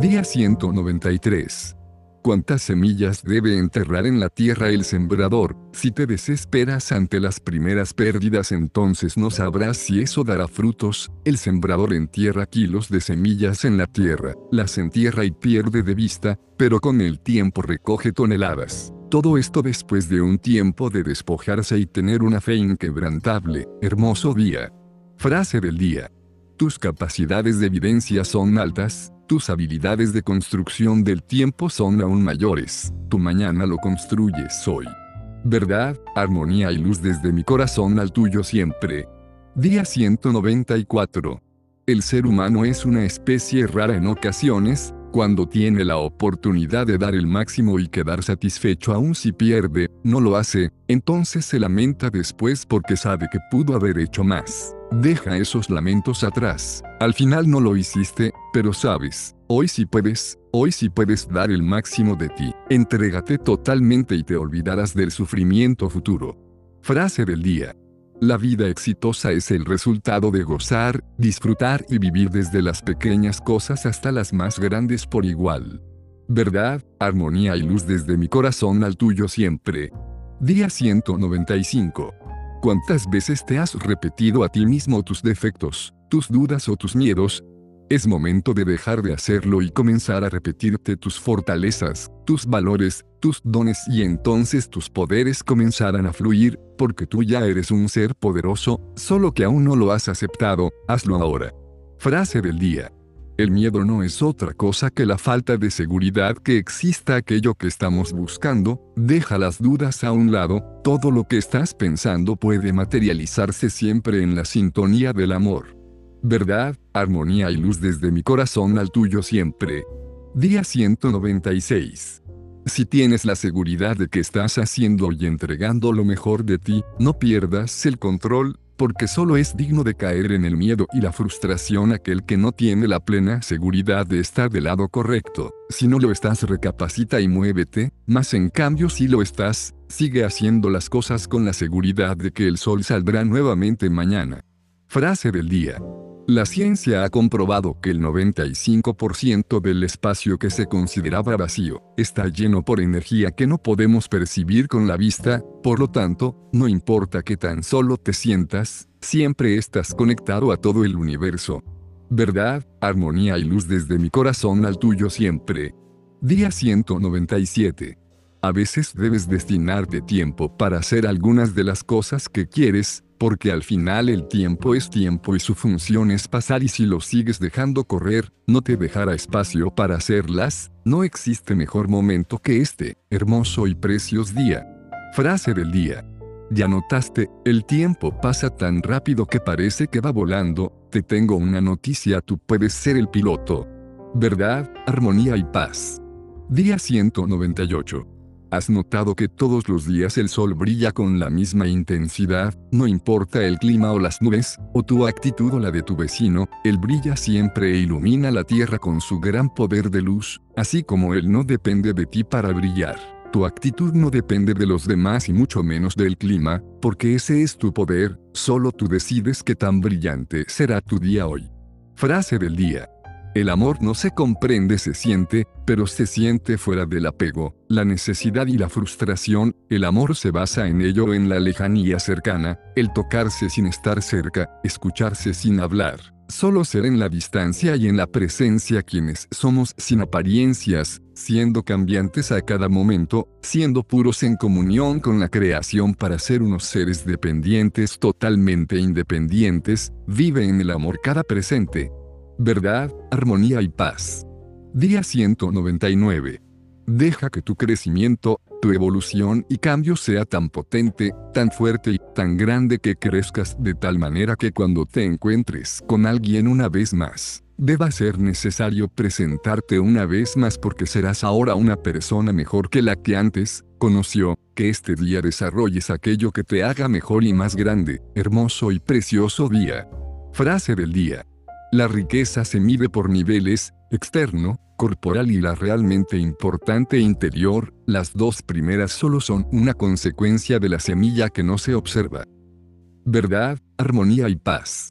Día 193. ¿Cuántas semillas debe enterrar en la tierra el sembrador? Si te desesperas ante las primeras pérdidas entonces no sabrás si eso dará frutos. El sembrador entierra kilos de semillas en la tierra, las entierra y pierde de vista, pero con el tiempo recoge toneladas. Todo esto después de un tiempo de despojarse y tener una fe inquebrantable. Hermoso día. Frase del día. Tus capacidades de evidencia son altas, tus habilidades de construcción del tiempo son aún mayores. Tu mañana lo construyes hoy. Verdad, armonía y luz desde mi corazón al tuyo siempre. Día 194. El ser humano es una especie rara en ocasiones, cuando tiene la oportunidad de dar el máximo y quedar satisfecho aun si pierde, no lo hace, entonces se lamenta después porque sabe que pudo haber hecho más. Deja esos lamentos atrás. Al final no lo hiciste, pero sabes, hoy sí puedes, hoy sí puedes dar el máximo de ti. Entrégate totalmente y te olvidarás del sufrimiento futuro. Frase del día. La vida exitosa es el resultado de gozar, disfrutar y vivir desde las pequeñas cosas hasta las más grandes por igual. Verdad, armonía y luz desde mi corazón al tuyo siempre. Día 195. ¿Cuántas veces te has repetido a ti mismo tus defectos, tus dudas o tus miedos? Es momento de dejar de hacerlo y comenzar a repetirte tus fortalezas, tus valores, tus dones y entonces tus poderes comenzarán a fluir, porque tú ya eres un ser poderoso, solo que aún no lo has aceptado, hazlo ahora. Frase del día. El miedo no es otra cosa que la falta de seguridad que exista aquello que estamos buscando, deja las dudas a un lado, todo lo que estás pensando puede materializarse siempre en la sintonía del amor. Verdad, armonía y luz desde mi corazón al tuyo siempre. Día 196. Si tienes la seguridad de que estás haciendo y entregando lo mejor de ti, no pierdas el control, porque solo es digno de caer en el miedo y la frustración aquel que no tiene la plena seguridad de estar del lado correcto. Si no lo estás, recapacita y muévete, mas en cambio si lo estás, sigue haciendo las cosas con la seguridad de que el sol saldrá nuevamente mañana. Frase del día. La ciencia ha comprobado que el 95% del espacio que se consideraba vacío está lleno por energía que no podemos percibir con la vista, por lo tanto, no importa que tan solo te sientas, siempre estás conectado a todo el universo. Verdad, armonía y luz desde mi corazón al tuyo siempre. Día 197. A veces debes destinarte tiempo para hacer algunas de las cosas que quieres, porque al final el tiempo es tiempo y su función es pasar y si lo sigues dejando correr, no te dejará espacio para hacerlas, no existe mejor momento que este, hermoso y precioso día. Frase del día. Ya notaste, el tiempo pasa tan rápido que parece que va volando, te tengo una noticia, tú puedes ser el piloto. Verdad, armonía y paz. Día 198. ¿Has notado que todos los días el sol brilla con la misma intensidad, no importa el clima o las nubes, o tu actitud o la de tu vecino, él brilla siempre e ilumina la tierra con su gran poder de luz, así como él no depende de ti para brillar. Tu actitud no depende de los demás y mucho menos del clima, porque ese es tu poder, solo tú decides qué tan brillante será tu día hoy. Frase del día. El amor no se comprende, se siente, pero se siente fuera del apego, la necesidad y la frustración, el amor se basa en ello en la lejanía cercana, el tocarse sin estar cerca, escucharse sin hablar, solo ser en la distancia y en la presencia quienes somos sin apariencias, siendo cambiantes a cada momento, siendo puros en comunión con la creación para ser unos seres dependientes totalmente independientes, vive en el amor cada presente, verdad, armonía y paz. Día 199. Deja que tu crecimiento, tu evolución y cambio sea tan potente, tan fuerte y tan grande que crezcas de tal manera que cuando te encuentres con alguien una vez más, deba ser necesario presentarte una vez más porque serás ahora una persona mejor que la que antes conoció, que este día desarrolles aquello que te haga mejor y más grande, hermoso y precioso día. Frase del día. La riqueza se mide por niveles, externo, corporal y la realmente importante interior, las dos primeras solo son una consecuencia de la semilla que no se observa. Verdad, armonía y paz.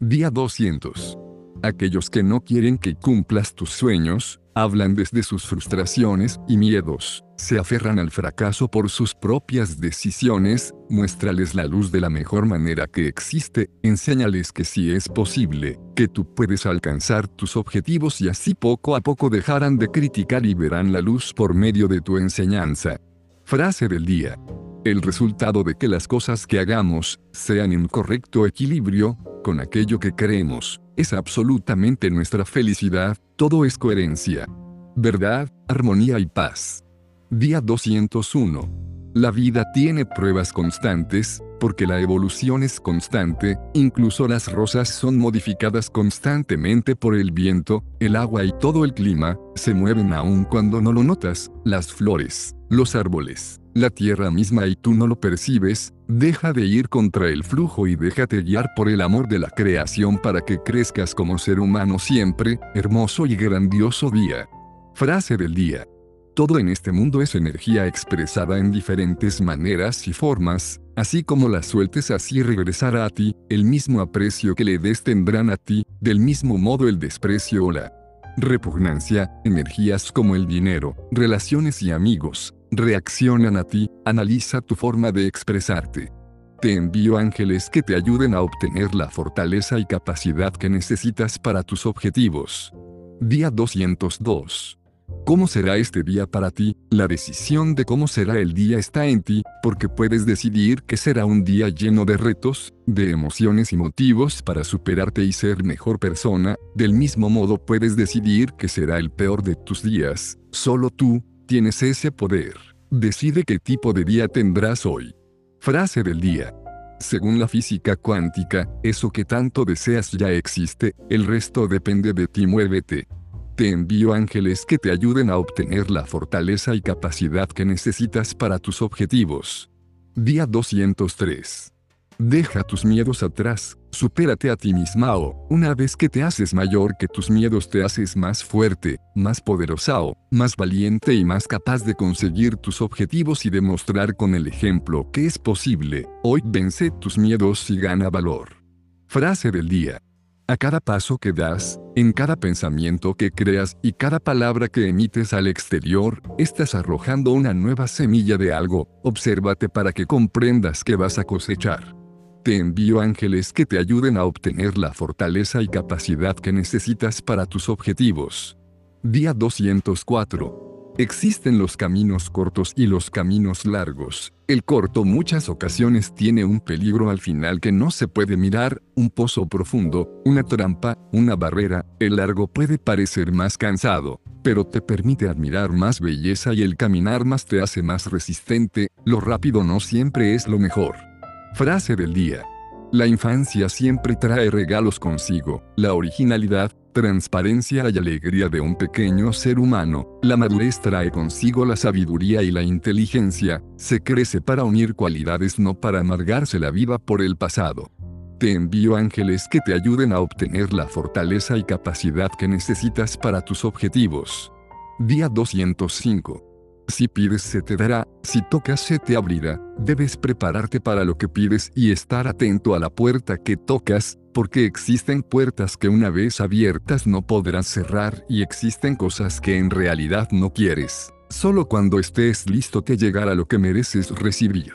Día 200. Aquellos que no quieren que cumplas tus sueños, Hablan desde sus frustraciones y miedos, se aferran al fracaso por sus propias decisiones, muéstrales la luz de la mejor manera que existe, enséñales que sí es posible, que tú puedes alcanzar tus objetivos y así poco a poco dejarán de criticar y verán la luz por medio de tu enseñanza. Frase del día. El resultado de que las cosas que hagamos sean en correcto equilibrio con aquello que creemos es absolutamente nuestra felicidad, todo es coherencia. Verdad, armonía y paz. Día 201. La vida tiene pruebas constantes, porque la evolución es constante, incluso las rosas son modificadas constantemente por el viento, el agua y todo el clima, se mueven aún cuando no lo notas, las flores, los árboles, la tierra misma y tú no lo percibes, deja de ir contra el flujo y déjate guiar por el amor de la creación para que crezcas como ser humano siempre, hermoso y grandioso día. Frase del día. Todo en este mundo es energía expresada en diferentes maneras y formas, así como la sueltes así regresará a ti, el mismo aprecio que le des tendrán a ti, del mismo modo el desprecio o la repugnancia, energías como el dinero, relaciones y amigos, reaccionan a ti, analiza tu forma de expresarte. Te envío ángeles que te ayuden a obtener la fortaleza y capacidad que necesitas para tus objetivos. Día 202. ¿Cómo será este día para ti? La decisión de cómo será el día está en ti, porque puedes decidir que será un día lleno de retos, de emociones y motivos para superarte y ser mejor persona, del mismo modo puedes decidir que será el peor de tus días, solo tú, Tienes ese poder. Decide qué tipo de día tendrás hoy. Frase del día. Según la física cuántica, eso que tanto deseas ya existe, el resto depende de ti, muévete. Te envío ángeles que te ayuden a obtener la fortaleza y capacidad que necesitas para tus objetivos. Día 203. Deja tus miedos atrás, supérate a ti misma o, una vez que te haces mayor que tus miedos te haces más fuerte, más poderosa o, más valiente y más capaz de conseguir tus objetivos y demostrar con el ejemplo que es posible. Hoy vence tus miedos y gana valor. Frase del día. A cada paso que das, en cada pensamiento que creas y cada palabra que emites al exterior, estás arrojando una nueva semilla de algo. Obsérvate para que comprendas que vas a cosechar. Te envío ángeles que te ayuden a obtener la fortaleza y capacidad que necesitas para tus objetivos. Día 204. Existen los caminos cortos y los caminos largos. El corto muchas ocasiones tiene un peligro al final que no se puede mirar, un pozo profundo, una trampa, una barrera, el largo puede parecer más cansado, pero te permite admirar más belleza y el caminar más te hace más resistente, lo rápido no siempre es lo mejor. Frase del día. La infancia siempre trae regalos consigo, la originalidad, transparencia y alegría de un pequeño ser humano, la madurez trae consigo la sabiduría y la inteligencia, se crece para unir cualidades no para amargarse la vida por el pasado. Te envío ángeles que te ayuden a obtener la fortaleza y capacidad que necesitas para tus objetivos. Día 205. Si pides se te dará, si tocas se te abrirá, debes prepararte para lo que pides y estar atento a la puerta que tocas, porque existen puertas que una vez abiertas no podrás cerrar y existen cosas que en realidad no quieres. Solo cuando estés listo te llegará lo que mereces recibir.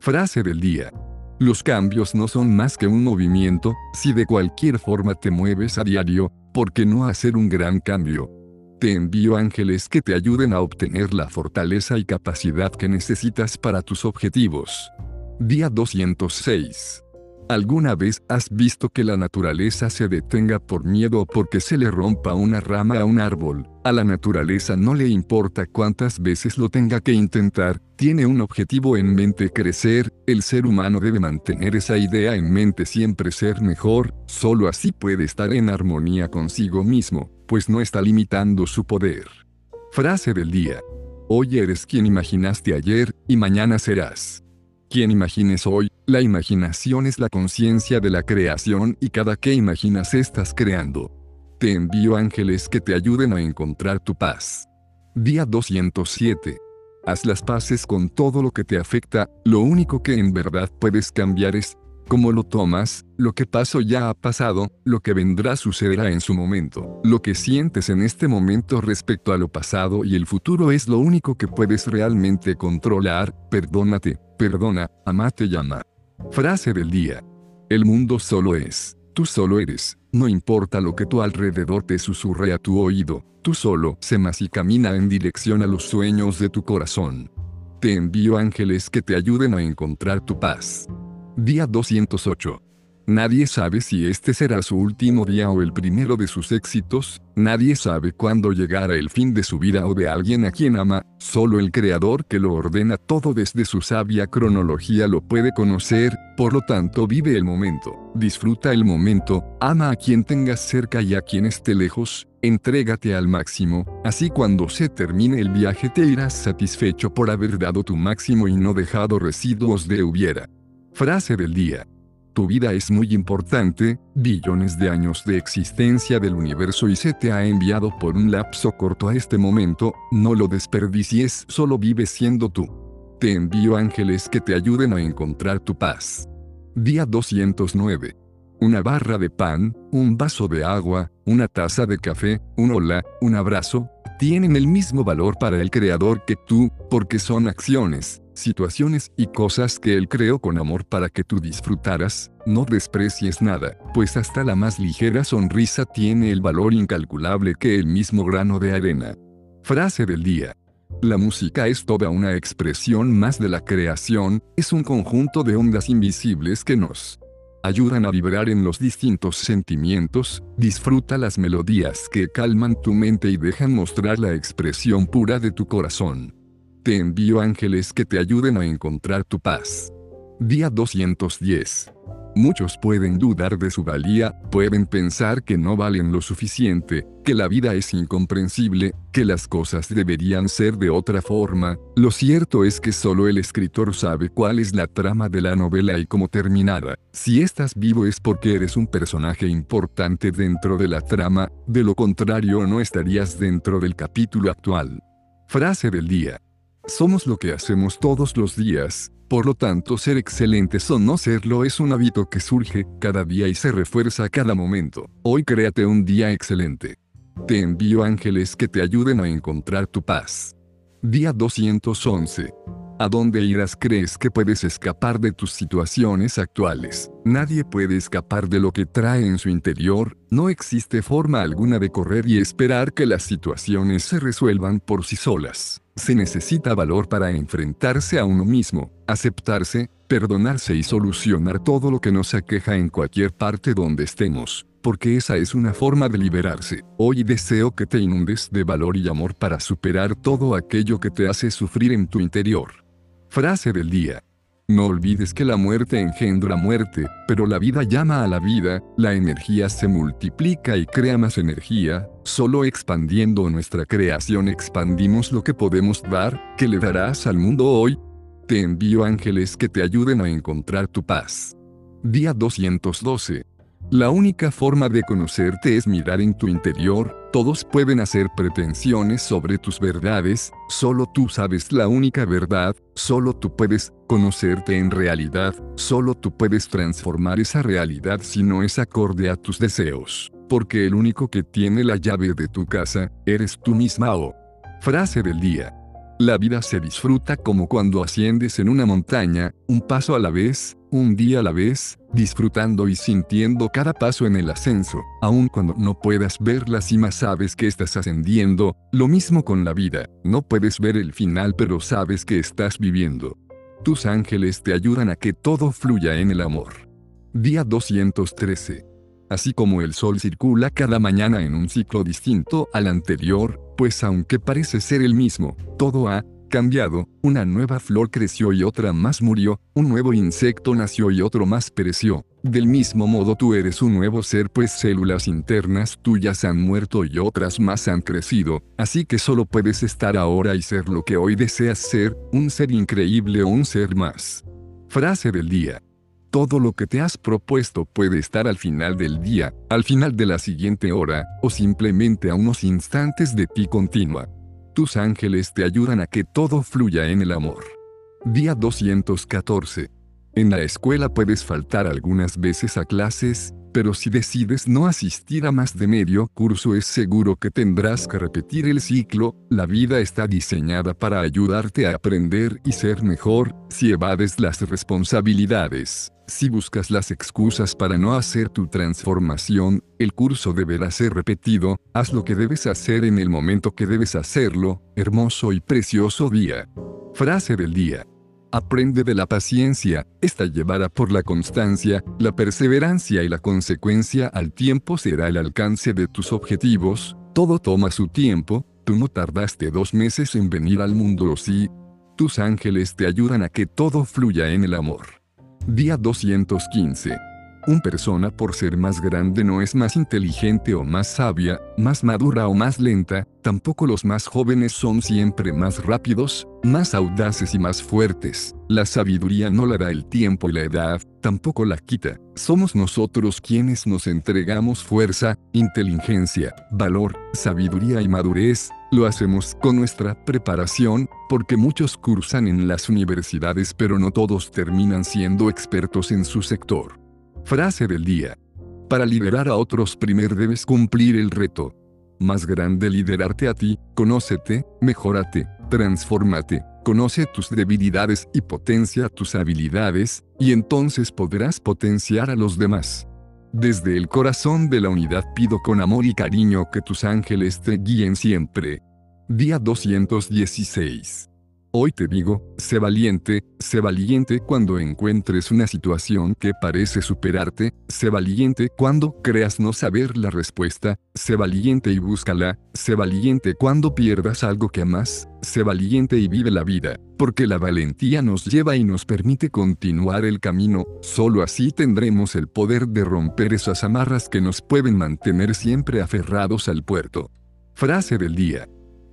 Frase del día. Los cambios no son más que un movimiento, si de cualquier forma te mueves a diario, ¿por qué no hacer un gran cambio? Te envío ángeles que te ayuden a obtener la fortaleza y capacidad que necesitas para tus objetivos. Día 206. ¿Alguna vez has visto que la naturaleza se detenga por miedo o porque se le rompa una rama a un árbol? A la naturaleza no le importa cuántas veces lo tenga que intentar, tiene un objetivo en mente crecer, el ser humano debe mantener esa idea en mente siempre ser mejor, solo así puede estar en armonía consigo mismo pues no está limitando su poder. Frase del día. Hoy eres quien imaginaste ayer, y mañana serás. Quien imagines hoy, la imaginación es la conciencia de la creación y cada que imaginas estás creando. Te envío ángeles que te ayuden a encontrar tu paz. Día 207. Haz las paces con todo lo que te afecta, lo único que en verdad puedes cambiar es Como lo tomas, lo que pasó ya ha pasado, lo que vendrá sucederá en su momento. Lo que sientes en este momento respecto a lo pasado y el futuro es lo único que puedes realmente controlar, perdónate, perdona, amate y ama. Frase del día. El mundo solo es, tú solo eres, no importa lo que tu alrededor te susurre a tu oído, tú solo se más y camina en dirección a los sueños de tu corazón. Te envío ángeles que te ayuden a encontrar tu paz. Día 208. Nadie sabe si este será su último día o el primero de sus éxitos, nadie sabe cuándo llegará el fin de su vida o de alguien a quien ama, solo el Creador que lo ordena todo desde su sabia cronología lo puede conocer, por lo tanto vive el momento, disfruta el momento, ama a quien tengas cerca y a quien esté lejos, entrégate al máximo, así cuando se termine el viaje te irás satisfecho por haber dado tu máximo y no dejado residuos de hubiera. Frase del día. Tu vida es muy importante, billones de años de existencia del universo y se te ha enviado por un lapso corto a este momento, no lo desperdicies, solo vive siendo tú. Te envío ángeles que te ayuden a encontrar tu paz. Día 209. Una barra de pan, un vaso de agua, una taza de café, un hola, un abrazo, tienen el mismo valor para el Creador que tú, porque son acciones, situaciones y cosas que Él creó con amor para que tú disfrutaras, no desprecies nada, pues hasta la más ligera sonrisa tiene el valor incalculable que el mismo grano de arena. Frase del día. La música es toda una expresión más de la creación, es un conjunto de ondas invisibles que nos ayudan a vibrar en los distintos sentimientos, disfruta las melodías que calman tu mente y dejan mostrar la expresión pura de tu corazón. Te envío ángeles que te ayuden a encontrar tu paz. Día 210. Muchos pueden dudar de su valía, pueden pensar que no valen lo suficiente, que la vida es incomprensible, que las cosas deberían ser de otra forma. Lo cierto es que solo el escritor sabe cuál es la trama de la novela y cómo terminará. Si estás vivo es porque eres un personaje importante dentro de la trama, de lo contrario no estarías dentro del capítulo actual. Frase del día. Somos lo que hacemos todos los días, por lo tanto ser excelentes o no serlo es un hábito que surge cada día y se refuerza a cada momento. Hoy créate un día excelente. Te envío ángeles que te ayuden a encontrar tu paz. Día 211. ¿A dónde irás crees que puedes escapar de tus situaciones actuales? Nadie puede escapar de lo que trae en su interior, no existe forma alguna de correr y esperar que las situaciones se resuelvan por sí solas. Se necesita valor para enfrentarse a uno mismo, aceptarse, perdonarse y solucionar todo lo que nos aqueja en cualquier parte donde estemos, porque esa es una forma de liberarse. Hoy deseo que te inundes de valor y amor para superar todo aquello que te hace sufrir en tu interior. Frase del día. No olvides que la muerte engendra muerte, pero la vida llama a la vida, la energía se multiplica y crea más energía, solo expandiendo nuestra creación expandimos lo que podemos dar, que le darás al mundo hoy. Te envío ángeles que te ayuden a encontrar tu paz. Día 212. La única forma de conocerte es mirar en tu interior, todos pueden hacer pretensiones sobre tus verdades, solo tú sabes la única verdad, solo tú puedes conocerte en realidad, solo tú puedes transformar esa realidad si no es acorde a tus deseos, porque el único que tiene la llave de tu casa, eres tú misma o. Frase del día. La vida se disfruta como cuando asciendes en una montaña, un paso a la vez, un día a la vez, disfrutando y sintiendo cada paso en el ascenso, aun cuando no puedas ver la cima sabes que estás ascendiendo, lo mismo con la vida, no puedes ver el final pero sabes que estás viviendo. Tus ángeles te ayudan a que todo fluya en el amor. Día 213. Así como el sol circula cada mañana en un ciclo distinto al anterior, pues aunque parece ser el mismo, todo ha cambiado, una nueva flor creció y otra más murió, un nuevo insecto nació y otro más pereció. Del mismo modo tú eres un nuevo ser pues células internas tuyas han muerto y otras más han crecido, así que solo puedes estar ahora y ser lo que hoy deseas ser, un ser increíble o un ser más. Frase del día. Todo lo que te has propuesto puede estar al final del día, al final de la siguiente hora, o simplemente a unos instantes de ti continua. Tus ángeles te ayudan a que todo fluya en el amor. Día 214. En la escuela puedes faltar algunas veces a clases, pero si decides no asistir a más de medio curso es seguro que tendrás que repetir el ciclo, la vida está diseñada para ayudarte a aprender y ser mejor, si evades las responsabilidades. Si buscas las excusas para no hacer tu transformación, el curso deberá ser repetido, haz lo que debes hacer en el momento que debes hacerlo, hermoso y precioso día. Frase del día. Aprende de la paciencia, esta llevada por la constancia, la perseverancia y la consecuencia al tiempo será el alcance de tus objetivos, todo toma su tiempo, tú no tardaste dos meses en venir al mundo o sí, tus ángeles te ayudan a que todo fluya en el amor. Día 215. Un persona por ser más grande no es más inteligente o más sabia, más madura o más lenta, tampoco los más jóvenes son siempre más rápidos, más audaces y más fuertes. La sabiduría no la da el tiempo y la edad, tampoco la quita. Somos nosotros quienes nos entregamos fuerza, inteligencia, valor, sabiduría y madurez. Lo hacemos con nuestra preparación, porque muchos cursan en las universidades pero no todos terminan siendo expertos en su sector. Frase del día. Para liderar a otros primero debes cumplir el reto. Más grande liderarte a ti, conócete, mejórate, transfórmate, conoce tus debilidades y potencia tus habilidades, y entonces podrás potenciar a los demás. Desde el corazón de la unidad pido con amor y cariño que tus ángeles te guíen siempre. Día 216. Hoy te digo, sé valiente, sé valiente cuando encuentres una situación que parece superarte, sé valiente cuando creas no saber la respuesta, sé valiente y búscala, sé valiente cuando pierdas algo que amas, sé valiente y vive la vida, porque la valentía nos lleva y nos permite continuar el camino, solo así tendremos el poder de romper esas amarras que nos pueden mantener siempre aferrados al puerto. Frase del día.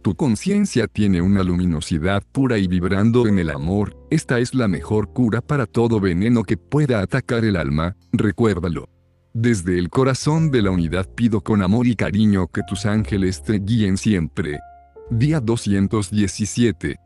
Tu conciencia tiene una luminosidad pura y vibrando en el amor, esta es la mejor cura para todo veneno que pueda atacar el alma, recuérdalo. Desde el corazón de la unidad pido con amor y cariño que tus ángeles te guíen siempre. Día 217.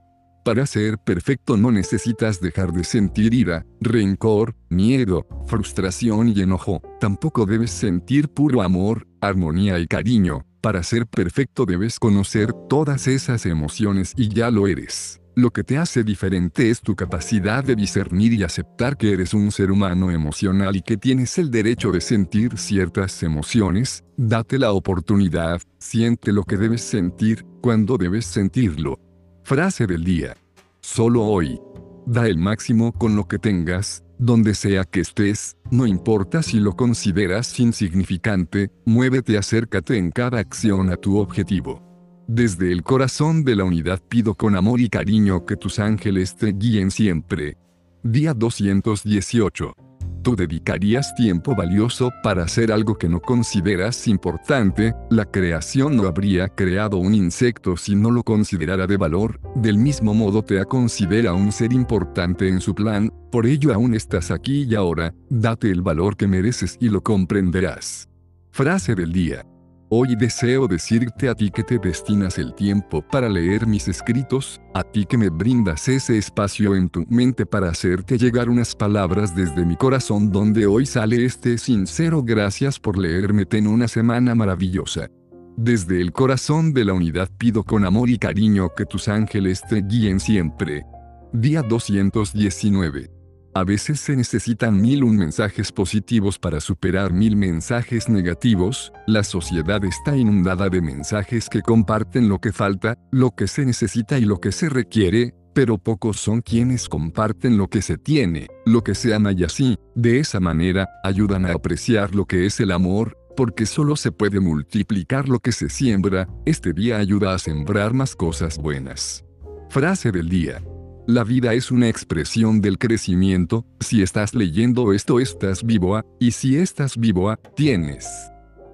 Para ser perfecto no necesitas dejar de sentir ira, rencor, miedo, frustración y enojo. Tampoco debes sentir puro amor, armonía y cariño. Para ser perfecto debes conocer todas esas emociones y ya lo eres. Lo que te hace diferente es tu capacidad de discernir y aceptar que eres un ser humano emocional y que tienes el derecho de sentir ciertas emociones. Date la oportunidad, siente lo que debes sentir, cuando debes sentirlo. Frase del día. Solo hoy. Da el máximo con lo que tengas, donde sea que estés, no importa si lo consideras insignificante, muévete, acércate en cada acción a tu objetivo. Desde el corazón de la unidad pido con amor y cariño que tus ángeles te guíen siempre. Día 218. ¿Tú dedicarías tiempo valioso para hacer algo que no consideras importante? La creación no habría creado un insecto si no lo considerara de valor, del mismo modo te considera un ser importante en su plan, por ello aún estás aquí y ahora, date el valor que mereces y lo comprenderás. Frase del día. Hoy deseo decirte a ti que te destinas el tiempo para leer mis escritos, a ti que me brindas ese espacio en tu mente para hacerte llegar unas palabras desde mi corazón donde hoy sale este sincero gracias por leerme en una semana maravillosa. Desde el corazón de la unidad pido con amor y cariño que tus ángeles te guíen siempre. Día 219. A veces se necesitan mil un mensajes positivos para superar mil mensajes negativos, la sociedad está inundada de mensajes que comparten lo que falta, lo que se necesita y lo que se requiere, pero pocos son quienes comparten lo que se tiene, lo que se ama y así, de esa manera, ayudan a apreciar lo que es el amor, porque solo se puede multiplicar lo que se siembra, este día ayuda a sembrar más cosas buenas. Frase del día. La vida es una expresión del crecimiento, si estás leyendo esto estás vivo, y si estás vivo, tienes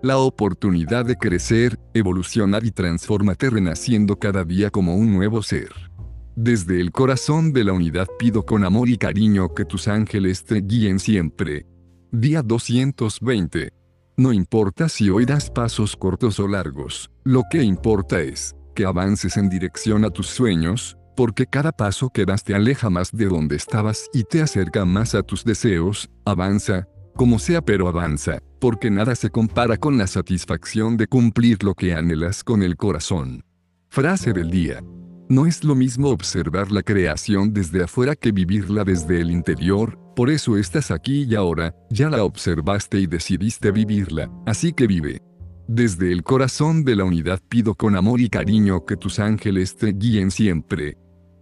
la oportunidad de crecer, evolucionar y transformarte renaciendo cada día como un nuevo ser. Desde el corazón de la unidad pido con amor y cariño que tus ángeles te guíen siempre. Día 220. No importa si hoy das pasos cortos o largos, lo que importa es que avances en dirección a tus sueños, porque cada paso que das te aleja más de donde estabas y te acerca más a tus deseos, avanza, como sea pero avanza, porque nada se compara con la satisfacción de cumplir lo que anhelas con el corazón. Frase del día. No es lo mismo observar la creación desde afuera que vivirla desde el interior, por eso estás aquí y ahora, ya la observaste y decidiste vivirla, así que vive. Desde el corazón de la unidad pido con amor y cariño que tus ángeles te guíen siempre.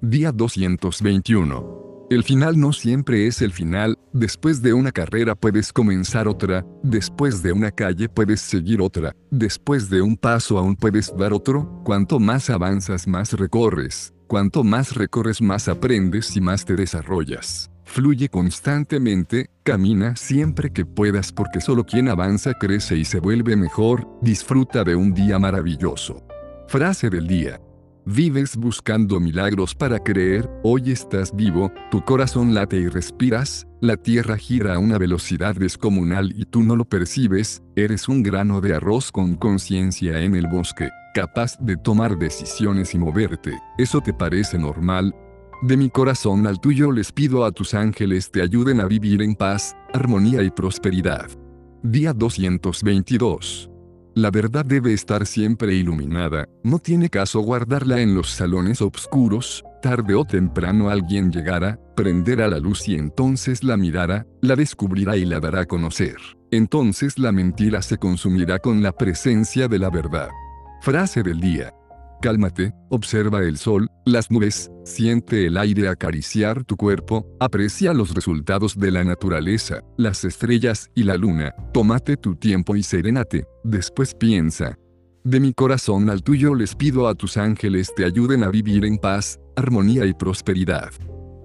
Día 221. El final no siempre es el final, después de una carrera puedes comenzar otra, después de una calle puedes seguir otra, después de un paso aún puedes dar otro, cuanto más avanzas más recorres, cuanto más recorres más aprendes y más te desarrollas. Fluye constantemente, camina siempre que puedas porque solo quien avanza crece y se vuelve mejor, disfruta de un día maravilloso. Frase del día. Vives buscando milagros para creer, hoy estás vivo, tu corazón late y respiras, la tierra gira a una velocidad descomunal y tú no lo percibes, eres un grano de arroz con conciencia en el bosque, capaz de tomar decisiones y moverte, ¿eso te parece normal? De mi corazón al tuyo les pido a tus ángeles te ayuden a vivir en paz, armonía y prosperidad. Día 222. La verdad debe estar siempre iluminada, no tiene caso guardarla en los salones oscuros, tarde o temprano alguien llegará, prenderá la luz y entonces la mirará, la descubrirá y la dará a conocer. Entonces la mentira se consumirá con la presencia de la verdad. Frase del día. Cálmate, observa el sol, las nubes, siente el aire acariciar tu cuerpo, aprecia los resultados de la naturaleza, las estrellas y la luna, tómate tu tiempo y serénate, después piensa. De mi corazón al tuyo les pido a tus ángeles te ayuden a vivir en paz, armonía y prosperidad.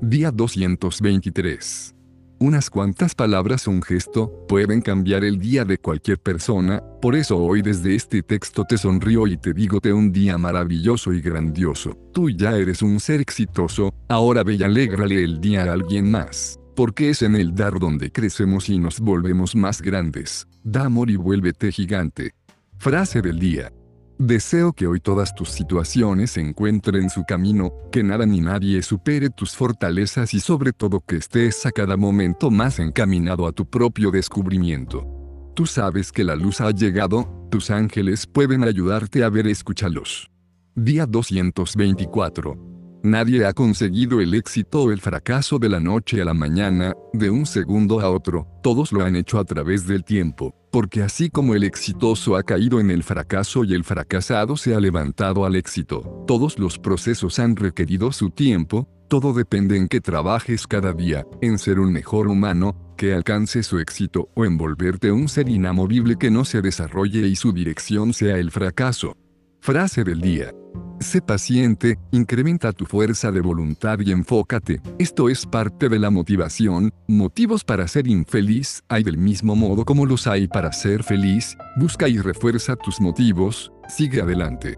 Día 223. Unas cuantas palabras o un gesto pueden cambiar el día de cualquier persona, por eso hoy desde este texto te sonrío y te digo te un día maravilloso y grandioso. Tú ya eres un ser exitoso, ahora ve y alégrale el día a alguien más. Porque es en el dar donde crecemos y nos volvemos más grandes. Da amor y vuélvete gigante. Frase del día. Deseo que hoy todas tus situaciones encuentren su camino, que nada ni nadie supere tus fortalezas y sobre todo que estés a cada momento más encaminado a tu propio descubrimiento. Tú sabes que la luz ha llegado, tus ángeles pueden ayudarte a ver, escúchalos. Día 224. Nadie ha conseguido el éxito o el fracaso de la noche a la mañana, de un segundo a otro, todos lo han hecho a través del tiempo, porque así como el exitoso ha caído en el fracaso y el fracasado se ha levantado al éxito, todos los procesos han requerido su tiempo, todo depende en que trabajes cada día, en ser un mejor humano, que alcance su éxito o en volverte un ser inamovible que no se desarrolle y su dirección sea el fracaso. Frase del día. Sé paciente, incrementa tu fuerza de voluntad y enfócate. Esto es parte de la motivación. Motivos para ser infeliz hay del mismo modo como los hay para ser feliz. Busca y refuerza tus motivos. Sigue adelante.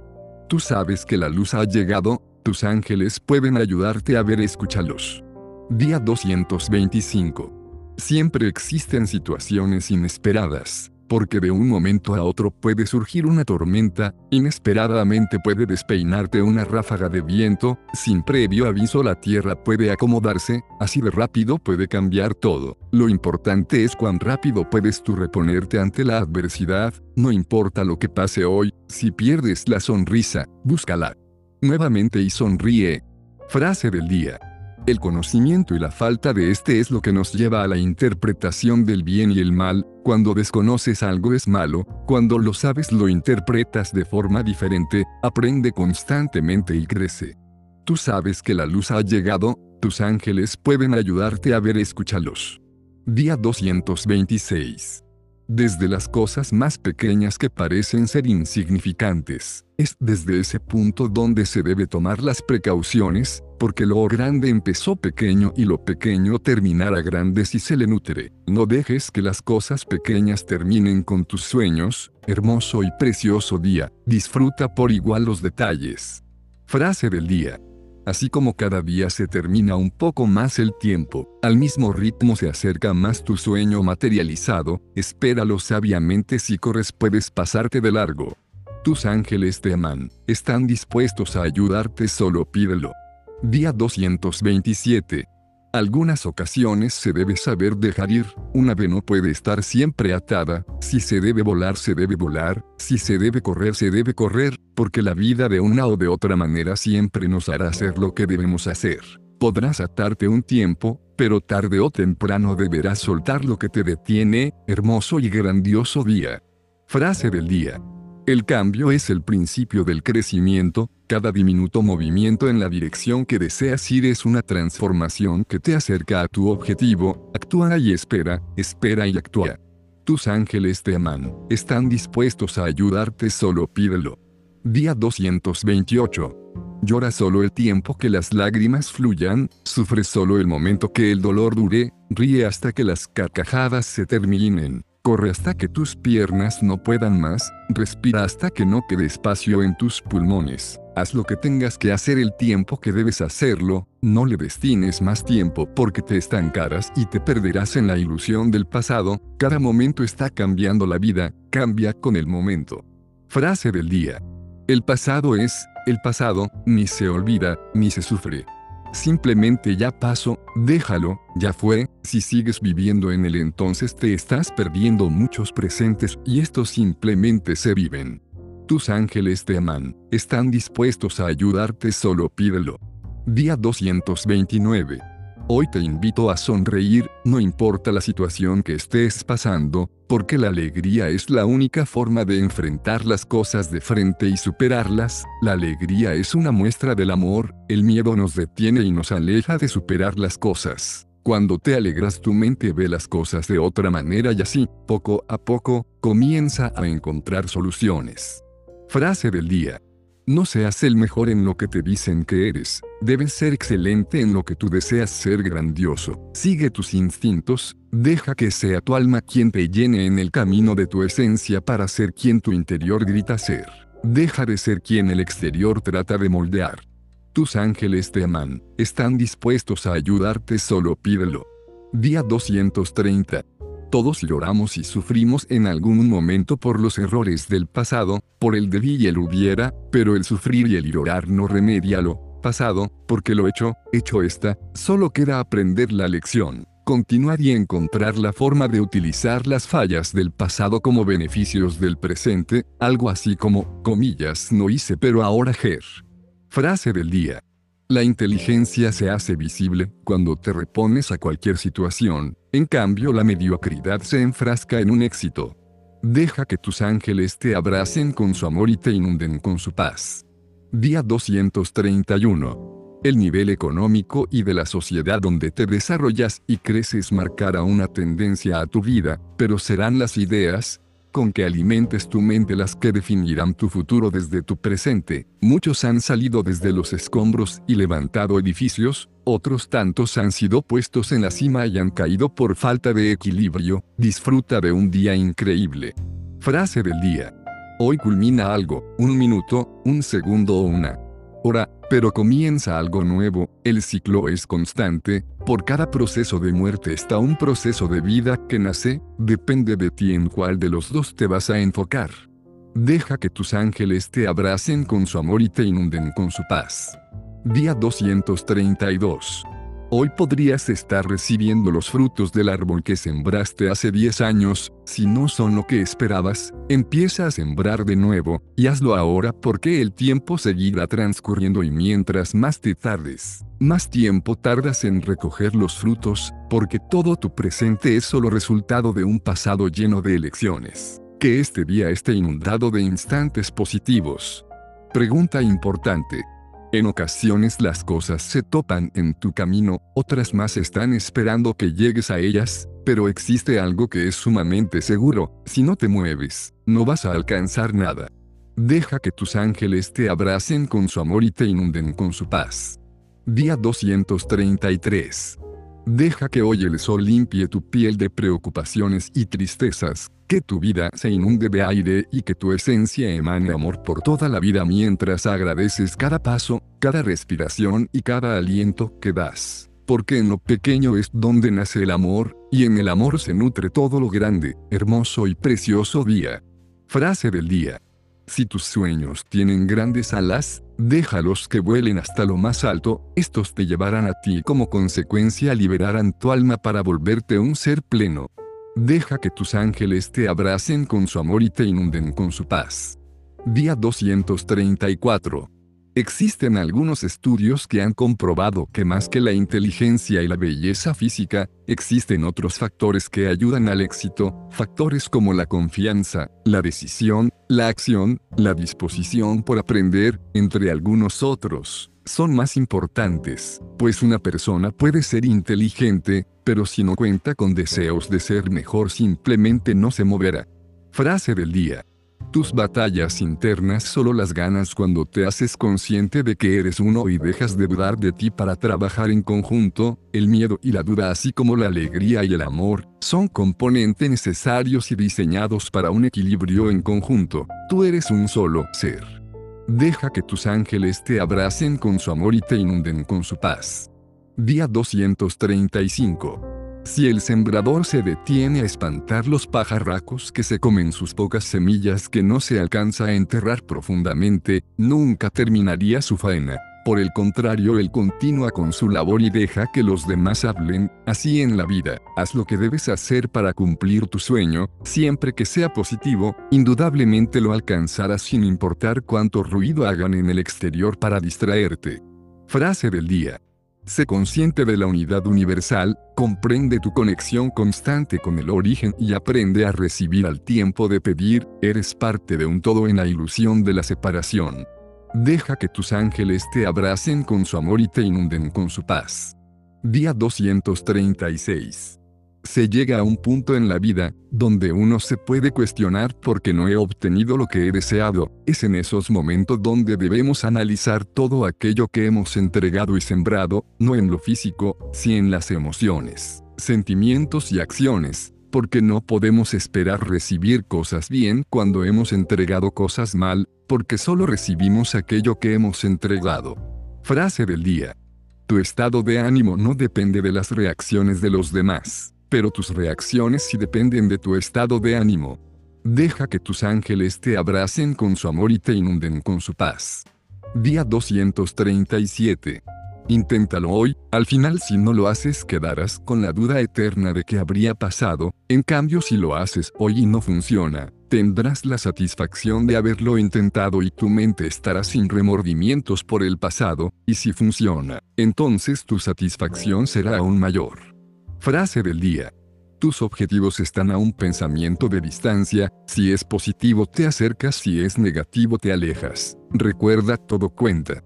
Tú sabes que la luz ha llegado. Tus ángeles pueden ayudarte a ver, escúchalos. Día 225. Siempre existen situaciones inesperadas porque de un momento a otro puede surgir una tormenta, inesperadamente puede despeinarte una ráfaga de viento, sin previo aviso la tierra puede acomodarse, así de rápido puede cambiar todo. Lo importante es cuán rápido puedes tú reponerte ante la adversidad, no importa lo que pase hoy, si pierdes la sonrisa, búscala. Nuevamente y sonríe. Frase del día. El conocimiento y la falta de este es lo que nos lleva a la interpretación del bien y el mal, cuando desconoces algo es malo, cuando lo sabes lo interpretas de forma diferente, aprende constantemente y crece. Tú sabes que la luz ha llegado, tus ángeles pueden ayudarte a ver, escúchalos. Día 226. Desde las cosas más pequeñas que parecen ser insignificantes, es desde ese punto donde se debe tomar las precauciones, porque lo grande empezó pequeño y lo pequeño terminará grande si se le nutre. No dejes que las cosas pequeñas terminen con tus sueños, hermoso y precioso día, disfruta por igual los detalles. Frase del día. Así como cada día se termina un poco más el tiempo, al mismo ritmo se acerca más tu sueño materializado, espéralo sabiamente si corres puedes pasarte de largo. Tus ángeles te aman, están dispuestos a ayudarte solo pídelo. Día 227. Algunas ocasiones se debe saber dejar ir, una ave no puede estar siempre atada, si se debe volar se debe volar, si se debe correr se debe correr, porque la vida de una o de otra manera siempre nos hará hacer lo que debemos hacer. Podrás atarte un tiempo, pero tarde o temprano deberás soltar lo que te detiene, hermoso y grandioso día. Frase del día. El cambio es el principio del crecimiento, cada diminuto movimiento en la dirección que deseas ir es una transformación que te acerca a tu objetivo, actúa y espera, espera y actúa. Tus ángeles te aman, están dispuestos a ayudarte, solo pídelo. Día 228. Llora solo el tiempo que las lágrimas fluyan, sufre solo el momento que el dolor dure, ríe hasta que las carcajadas se terminen. Corre hasta que tus piernas no puedan más, respira hasta que no quede espacio en tus pulmones. Haz lo que tengas que hacer el tiempo que debes hacerlo, no le destines más tiempo porque te estancarás y te perderás en la ilusión del pasado, cada momento está cambiando la vida, cambia con el momento. Frase del día. El pasado es, el pasado, ni se olvida, ni se sufre. Simplemente ya pasó, déjalo, ya fue, si sigues viviendo en él entonces te estás perdiendo muchos presentes y estos simplemente se viven. Tus ángeles te aman, están dispuestos a ayudarte, solo pídelo. Día 229. Hoy te invito a sonreír, no importa la situación que estés pasando, porque la alegría es la única forma de enfrentar las cosas de frente y superarlas, la alegría es una muestra del amor, el miedo nos detiene y nos aleja de superar las cosas. Cuando te alegras tu mente ve las cosas de otra manera y así, poco a poco, comienza a encontrar soluciones. Frase del día. No seas el mejor en lo que te dicen que eres, debes ser excelente en lo que tú deseas ser grandioso. Sigue tus instintos, deja que sea tu alma quien te llene en el camino de tu esencia para ser quien tu interior grita ser. Deja de ser quien el exterior trata de moldear. Tus ángeles te aman, están dispuestos a ayudarte, solo pídelo. Día 230. Todos lloramos y sufrimos en algún momento por los errores del pasado, por el debí y el hubiera, pero el sufrir y el llorar no remedia lo pasado, porque lo hecho, hecho está, solo queda aprender la lección, continuar y encontrar la forma de utilizar las fallas del pasado como beneficios del presente, algo así como, comillas, no hice pero ahora ger. Frase del día. La inteligencia se hace visible cuando te repones a cualquier situación, en cambio la mediocridad se enfrasca en un éxito. Deja que tus ángeles te abracen con su amor y te inunden con su paz. Día 231. El nivel económico y de la sociedad donde te desarrollas y creces marcará una tendencia a tu vida, pero serán las ideas, con que alimentes tu mente las que definirán tu futuro desde tu presente. Muchos han salido desde los escombros y levantado edificios, otros tantos han sido puestos en la cima y han caído por falta de equilibrio. Disfruta de un día increíble. Frase del día. Hoy culmina algo, un minuto, un segundo o una hora, pero comienza algo nuevo, el ciclo es constante, por cada proceso de muerte está un proceso de vida que nace, depende de ti en cuál de los dos te vas a enfocar. Deja que tus ángeles te abracen con su amor y te inunden con su paz. Día 232. Hoy podrías estar recibiendo los frutos del árbol que sembraste hace 10 años, si no son lo que esperabas, empieza a sembrar de nuevo, y hazlo ahora porque el tiempo seguirá transcurriendo y mientras más te tardes, más tiempo tardas en recoger los frutos, porque todo tu presente es solo resultado de un pasado lleno de elecciones. Que este día esté inundado de instantes positivos. Pregunta importante. En ocasiones las cosas se topan en tu camino, otras más están esperando que llegues a ellas, pero existe algo que es sumamente seguro, si no te mueves, no vas a alcanzar nada. Deja que tus ángeles te abracen con su amor y te inunden con su paz. Día 233. Deja que hoy el sol limpie tu piel de preocupaciones y tristezas, que tu vida se inunde de aire y que tu esencia emane amor por toda la vida mientras agradeces cada paso, cada respiración y cada aliento que das. Porque en lo pequeño es donde nace el amor, y en el amor se nutre todo lo grande, hermoso y precioso día. Frase del día. Si tus sueños tienen grandes alas, déjalos que vuelen hasta lo más alto, estos te llevarán a ti como consecuencia liberarán tu alma para volverte un ser pleno. Deja que tus ángeles te abracen con su amor y te inunden con su paz. Día 234. Existen algunos estudios que han comprobado que más que la inteligencia y la belleza física, existen otros factores que ayudan al éxito, factores como la confianza, la decisión, la acción, la disposición por aprender, entre algunos otros. Son más importantes, pues una persona puede ser inteligente, pero si no cuenta con deseos de ser mejor simplemente no se moverá. Frase del día. Tus batallas internas solo las ganas cuando te haces consciente de que eres uno y dejas de dudar de ti para trabajar en conjunto, el miedo y la duda así como la alegría y el amor, son componentes necesarios y diseñados para un equilibrio en conjunto. Tú eres un solo ser. Deja que tus ángeles te abracen con su amor y te inunden con su paz. Día 235. Si el sembrador se detiene a espantar los pajarracos que se comen sus pocas semillas que no se alcanza a enterrar profundamente, nunca terminaría su faena. Por el contrario, él continúa con su labor y deja que los demás hablen, así en la vida, haz lo que debes hacer para cumplir tu sueño, siempre que sea positivo, indudablemente lo alcanzarás sin importar cuánto ruido hagan en el exterior para distraerte. Frase del día. Sé consciente de la unidad universal, comprende tu conexión constante con el origen y aprende a recibir al tiempo de pedir, eres parte de un todo en la ilusión de la separación. Deja que tus ángeles te abracen con su amor y te inunden con su paz. Día 236 se llega a un punto en la vida, donde uno se puede cuestionar por qué no he obtenido lo que he deseado, es en esos momentos donde debemos analizar todo aquello que hemos entregado y sembrado, no en lo físico, sino en las emociones, sentimientos y acciones, porque no podemos esperar recibir cosas bien cuando hemos entregado cosas mal, porque solo recibimos aquello que hemos entregado. Frase del día. Tu estado de ánimo no depende de las reacciones de los demás pero tus reacciones sí dependen de tu estado de ánimo. Deja que tus ángeles te abracen con su amor y te inunden con su paz. Día 237. Inténtalo hoy, al final si no lo haces quedarás con la duda eterna de qué habría pasado, en cambio si lo haces hoy y no funciona, tendrás la satisfacción de haberlo intentado y tu mente estará sin remordimientos por el pasado, y si funciona, entonces tu satisfacción será aún mayor. Frase del día. Tus objetivos están a un pensamiento de distancia, si es positivo te acercas, si es negativo te alejas. Recuerda todo cuenta.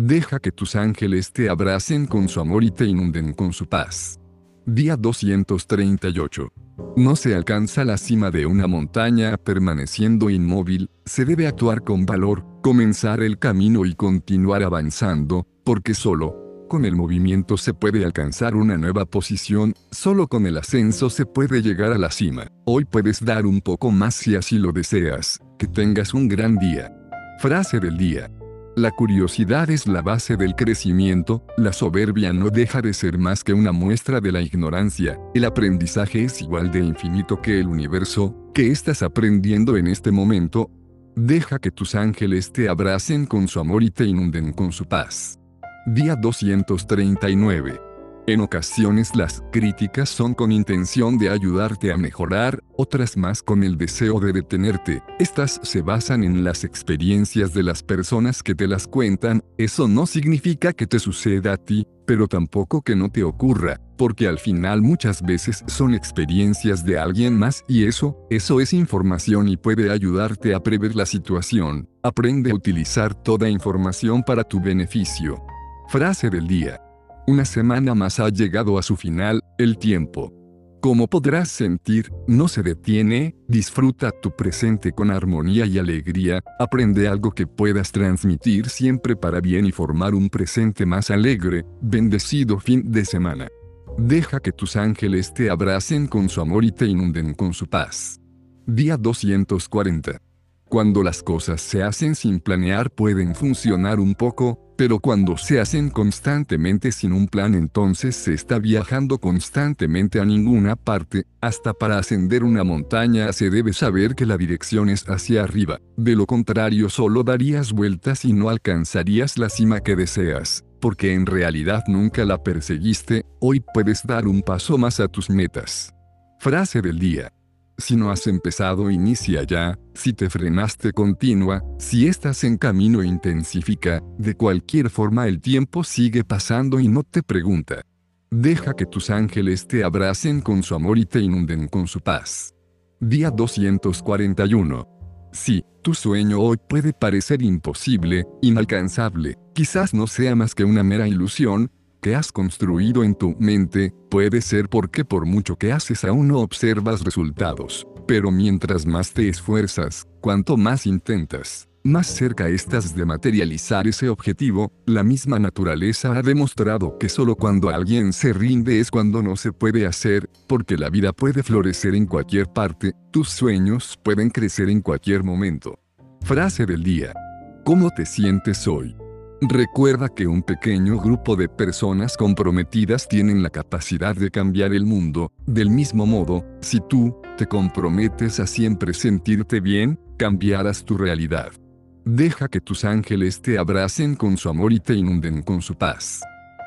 Deja que tus ángeles te abracen con su amor y te inunden con su paz. Día 238. No se alcanza la cima de una montaña permaneciendo inmóvil, se debe actuar con valor, comenzar el camino y continuar avanzando, porque solo, con el movimiento se puede alcanzar una nueva posición, solo con el ascenso se puede llegar a la cima. Hoy puedes dar un poco más si así lo deseas. Que tengas un gran día. Frase del día. La curiosidad es la base del crecimiento, la soberbia no deja de ser más que una muestra de la ignorancia, el aprendizaje es igual de infinito que el universo, que estás aprendiendo en este momento. Deja que tus ángeles te abracen con su amor y te inunden con su paz. Día 239. En ocasiones las críticas son con intención de ayudarte a mejorar, otras más con el deseo de detenerte. Estas se basan en las experiencias de las personas que te las cuentan, eso no significa que te suceda a ti, pero tampoco que no te ocurra, porque al final muchas veces son experiencias de alguien más y eso, eso es información y puede ayudarte a prever la situación. Aprende a utilizar toda información para tu beneficio. Frase del día. Una semana más ha llegado a su final, el tiempo. Como podrás sentir, no se detiene, disfruta tu presente con armonía y alegría, aprende algo que puedas transmitir siempre para bien y formar un presente más alegre, bendecido fin de semana. Deja que tus ángeles te abracen con su amor y te inunden con su paz. Día 240. Cuando las cosas se hacen sin planear pueden funcionar un poco, Pero cuando se hacen constantemente sin un plan entonces se está viajando constantemente a ninguna parte, hasta para ascender una montaña se debe saber que la dirección es hacia arriba, de lo contrario solo darías vueltas y no alcanzarías la cima que deseas, porque en realidad nunca la perseguiste, hoy puedes dar un paso más a tus metas. Frase del día. Si no has empezado, inicia ya, si te frenaste, continúa, si estás en camino, intensifica, de cualquier forma el tiempo sigue pasando y no te pregunta. Deja que tus ángeles te abracen con su amor y te inunden con su paz. Día 241. Sí, tu sueño hoy puede parecer imposible, inalcanzable, quizás no sea más que una mera ilusión, que has construido en tu mente, puede ser porque por mucho que haces aún no observas resultados. Pero mientras más te esfuerzas, cuanto más intentas, más cerca estás de materializar ese objetivo, la misma naturaleza ha demostrado que solo cuando alguien se rinde es cuando no se puede hacer, porque la vida puede florecer en cualquier parte, tus sueños pueden crecer en cualquier momento. Frase del día. ¿Cómo te sientes hoy? Recuerda que un pequeño grupo de personas comprometidas tienen la capacidad de cambiar el mundo, del mismo modo, si tú, te comprometes a siempre sentirte bien, cambiarás tu realidad. Deja que tus ángeles te abracen con su amor y te inunden con su paz.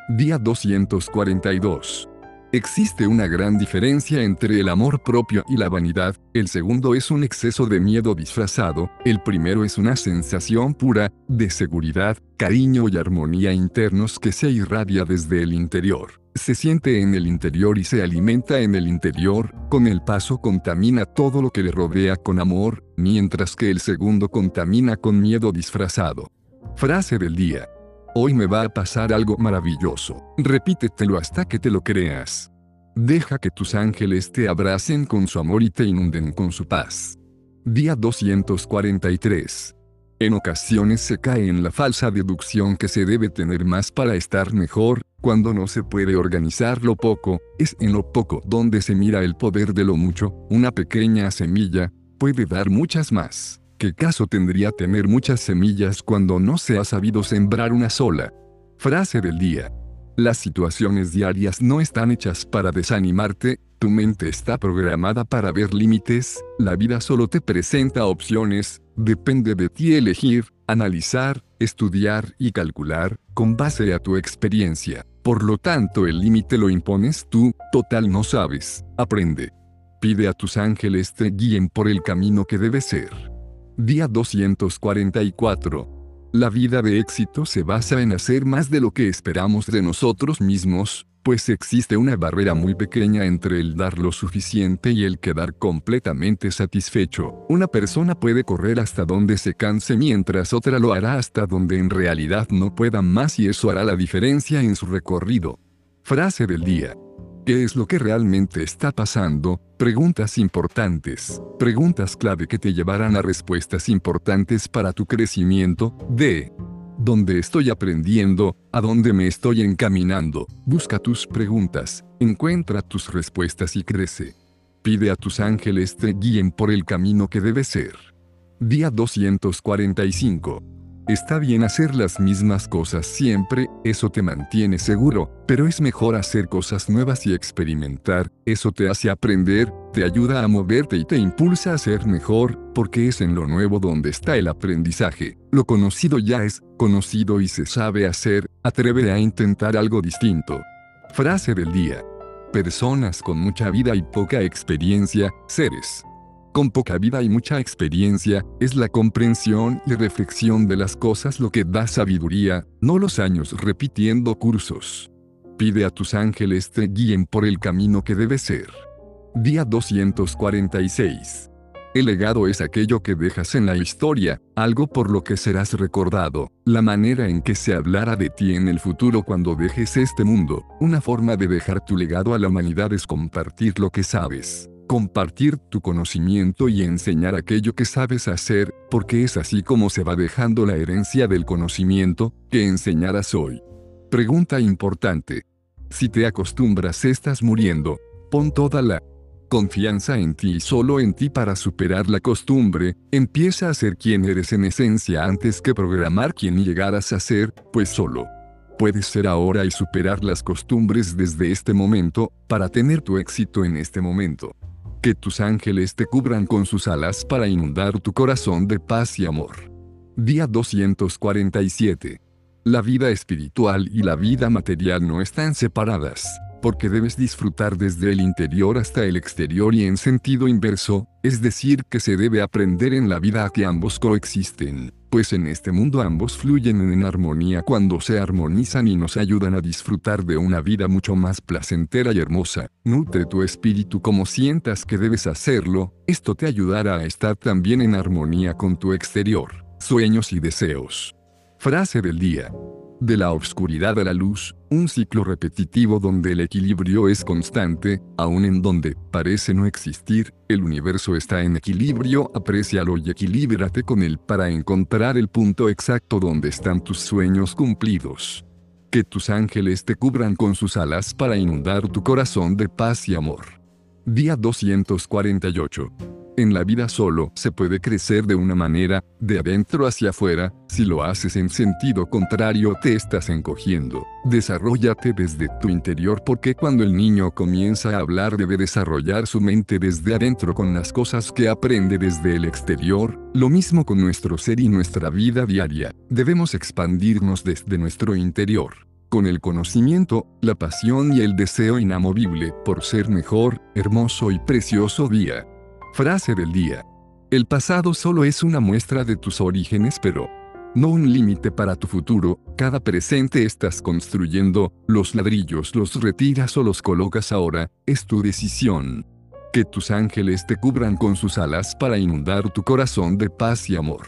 Día 242. Existe una gran diferencia entre el amor propio y la vanidad, el segundo es un exceso de miedo disfrazado, el primero es una sensación pura, de seguridad, cariño y armonía internos que se irradia desde el interior. Se siente en el interior y se alimenta en el interior, con el paso contamina todo lo que le rodea con amor, mientras que el segundo contamina con miedo disfrazado. Frase del día. Hoy me va a pasar algo maravilloso. Repítetelo hasta que te lo creas. Deja que tus ángeles te abracen con su amor y te inunden con su paz. Día 243. En ocasiones se cae en la falsa deducción que se debe tener más para estar mejor, cuando no se puede organizar lo poco, es en lo poco donde se mira el poder de lo mucho, una pequeña semilla, puede dar muchas más. ¿Qué caso tendría tener muchas semillas cuando no se ha sabido sembrar una sola? Frase del día. Las situaciones diarias no están hechas para desanimarte, tu mente está programada para ver límites, la vida solo te presenta opciones, depende de ti elegir, analizar, estudiar y calcular, con base a tu experiencia. Por lo tanto el límite lo impones tú, total no sabes, aprende. Pide a tus ángeles te guíen por el camino que debe ser. Día 244. La vida de éxito se basa en hacer más de lo que esperamos de nosotros mismos, pues existe una barrera muy pequeña entre el dar lo suficiente y el quedar completamente satisfecho. Una persona puede correr hasta donde se canse mientras otra lo hará hasta donde en realidad no pueda más y eso hará la diferencia en su recorrido. Frase del día. ¿Qué es lo que realmente está pasando? Preguntas importantes. Preguntas clave que te llevarán a respuestas importantes para tu crecimiento. D. ¿Dónde estoy aprendiendo? ¿A dónde me estoy encaminando? Busca tus preguntas, encuentra tus respuestas y crece. Pide a tus ángeles te guíen por el camino que debe ser. Día 245. Está bien hacer las mismas cosas siempre, eso te mantiene seguro, pero es mejor hacer cosas nuevas y experimentar, eso te hace aprender, te ayuda a moverte y te impulsa a ser mejor, porque es en lo nuevo donde está el aprendizaje. Lo conocido ya es conocido y se sabe hacer, atreve a intentar algo distinto. Frase del día. Personas con mucha vida y poca experiencia, seres con poca vida y mucha experiencia, es la comprensión y reflexión de las cosas lo que da sabiduría, no los años repitiendo cursos. Pide a tus ángeles te guíen por el camino que debe ser. Día 246. El legado es aquello que dejas en la historia, algo por lo que serás recordado, la manera en que se hablará de ti en el futuro cuando dejes este mundo. Una forma de dejar tu legado a la humanidad es compartir lo que sabes compartir tu conocimiento y enseñar aquello que sabes hacer, porque es así como se va dejando la herencia del conocimiento que enseñarás hoy. Pregunta importante. Si te acostumbras estás muriendo. Pon toda la confianza en ti y solo en ti para superar la costumbre, empieza a ser quien eres en esencia antes que programar quien llegarás a ser, pues solo puedes ser ahora y superar las costumbres desde este momento, para tener tu éxito en este momento. Que tus ángeles te cubran con sus alas para inundar tu corazón de paz y amor. Día 247. La vida espiritual y la vida material no están separadas porque debes disfrutar desde el interior hasta el exterior y en sentido inverso, es decir, que se debe aprender en la vida a que ambos coexisten, pues en este mundo ambos fluyen en armonía cuando se armonizan y nos ayudan a disfrutar de una vida mucho más placentera y hermosa. Nutre tu espíritu como sientas que debes hacerlo, esto te ayudará a estar también en armonía con tu exterior, sueños y deseos. Frase del día de la obscuridad a la luz, un ciclo repetitivo donde el equilibrio es constante, aun en donde parece no existir, el universo está en equilibrio, aprécialo y equilíbrate con él para encontrar el punto exacto donde están tus sueños cumplidos. Que tus ángeles te cubran con sus alas para inundar tu corazón de paz y amor. Día 248. En la vida solo se puede crecer de una manera, de adentro hacia afuera, si lo haces en sentido contrario te estás encogiendo. Desarrollate desde tu interior porque cuando el niño comienza a hablar debe desarrollar su mente desde adentro con las cosas que aprende desde el exterior, lo mismo con nuestro ser y nuestra vida diaria. Debemos expandirnos desde nuestro interior con el conocimiento, la pasión y el deseo inamovible por ser mejor, hermoso y precioso día. Frase del día. El pasado solo es una muestra de tus orígenes pero no un límite para tu futuro, cada presente estás construyendo, los ladrillos los retiras o los colocas ahora, es tu decisión. Que tus ángeles te cubran con sus alas para inundar tu corazón de paz y amor.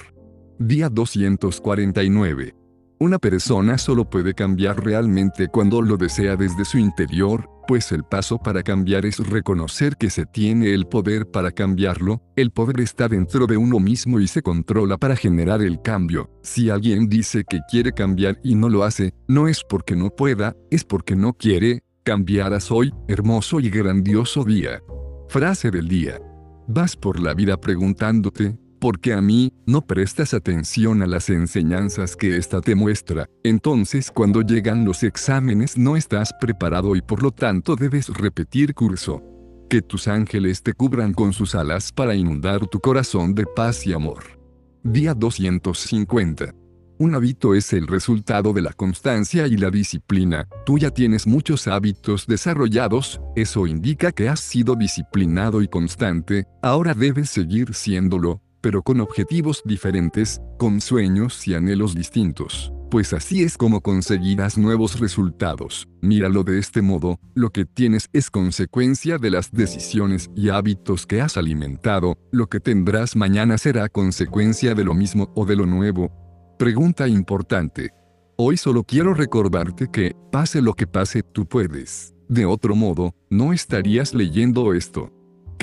Día 249. Una persona solo puede cambiar realmente cuando lo desea desde su interior, pues el paso para cambiar es reconocer que se tiene el poder para cambiarlo, el poder está dentro de uno mismo y se controla para generar el cambio. Si alguien dice que quiere cambiar y no lo hace, no es porque no pueda, es porque no quiere, cambiarás hoy, hermoso y grandioso día. Frase del día. Vas por la vida preguntándote, porque a mí, no prestas atención a las enseñanzas que ésta te muestra, entonces cuando llegan los exámenes no estás preparado y por lo tanto debes repetir curso. Que tus ángeles te cubran con sus alas para inundar tu corazón de paz y amor. Día 250. Un hábito es el resultado de la constancia y la disciplina. Tú ya tienes muchos hábitos desarrollados, eso indica que has sido disciplinado y constante, ahora debes seguir siéndolo, pero con objetivos diferentes, con sueños y anhelos distintos, pues así es como conseguirás nuevos resultados. Míralo de este modo, lo que tienes es consecuencia de las decisiones y hábitos que has alimentado, lo que tendrás mañana será consecuencia de lo mismo o de lo nuevo. Pregunta importante. Hoy solo quiero recordarte que, pase lo que pase, tú puedes. De otro modo, no estarías leyendo esto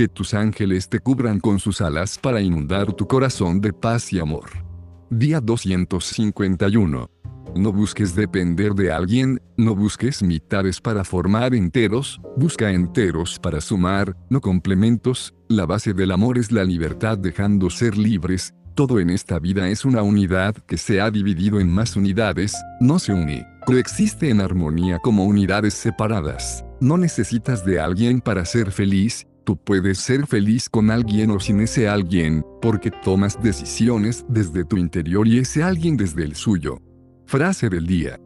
que tus ángeles te cubran con sus alas para inundar tu corazón de paz y amor. Día 251. No busques depender de alguien, no busques mitades para formar enteros, busca enteros para sumar, no complementos, la base del amor es la libertad dejando ser libres, todo en esta vida es una unidad que se ha dividido en más unidades, no se une, coexiste en armonía como unidades separadas. No necesitas de alguien para ser feliz, Tú puedes ser feliz con alguien o sin ese alguien, porque tomas decisiones desde tu interior y ese alguien desde el suyo. Frase del día.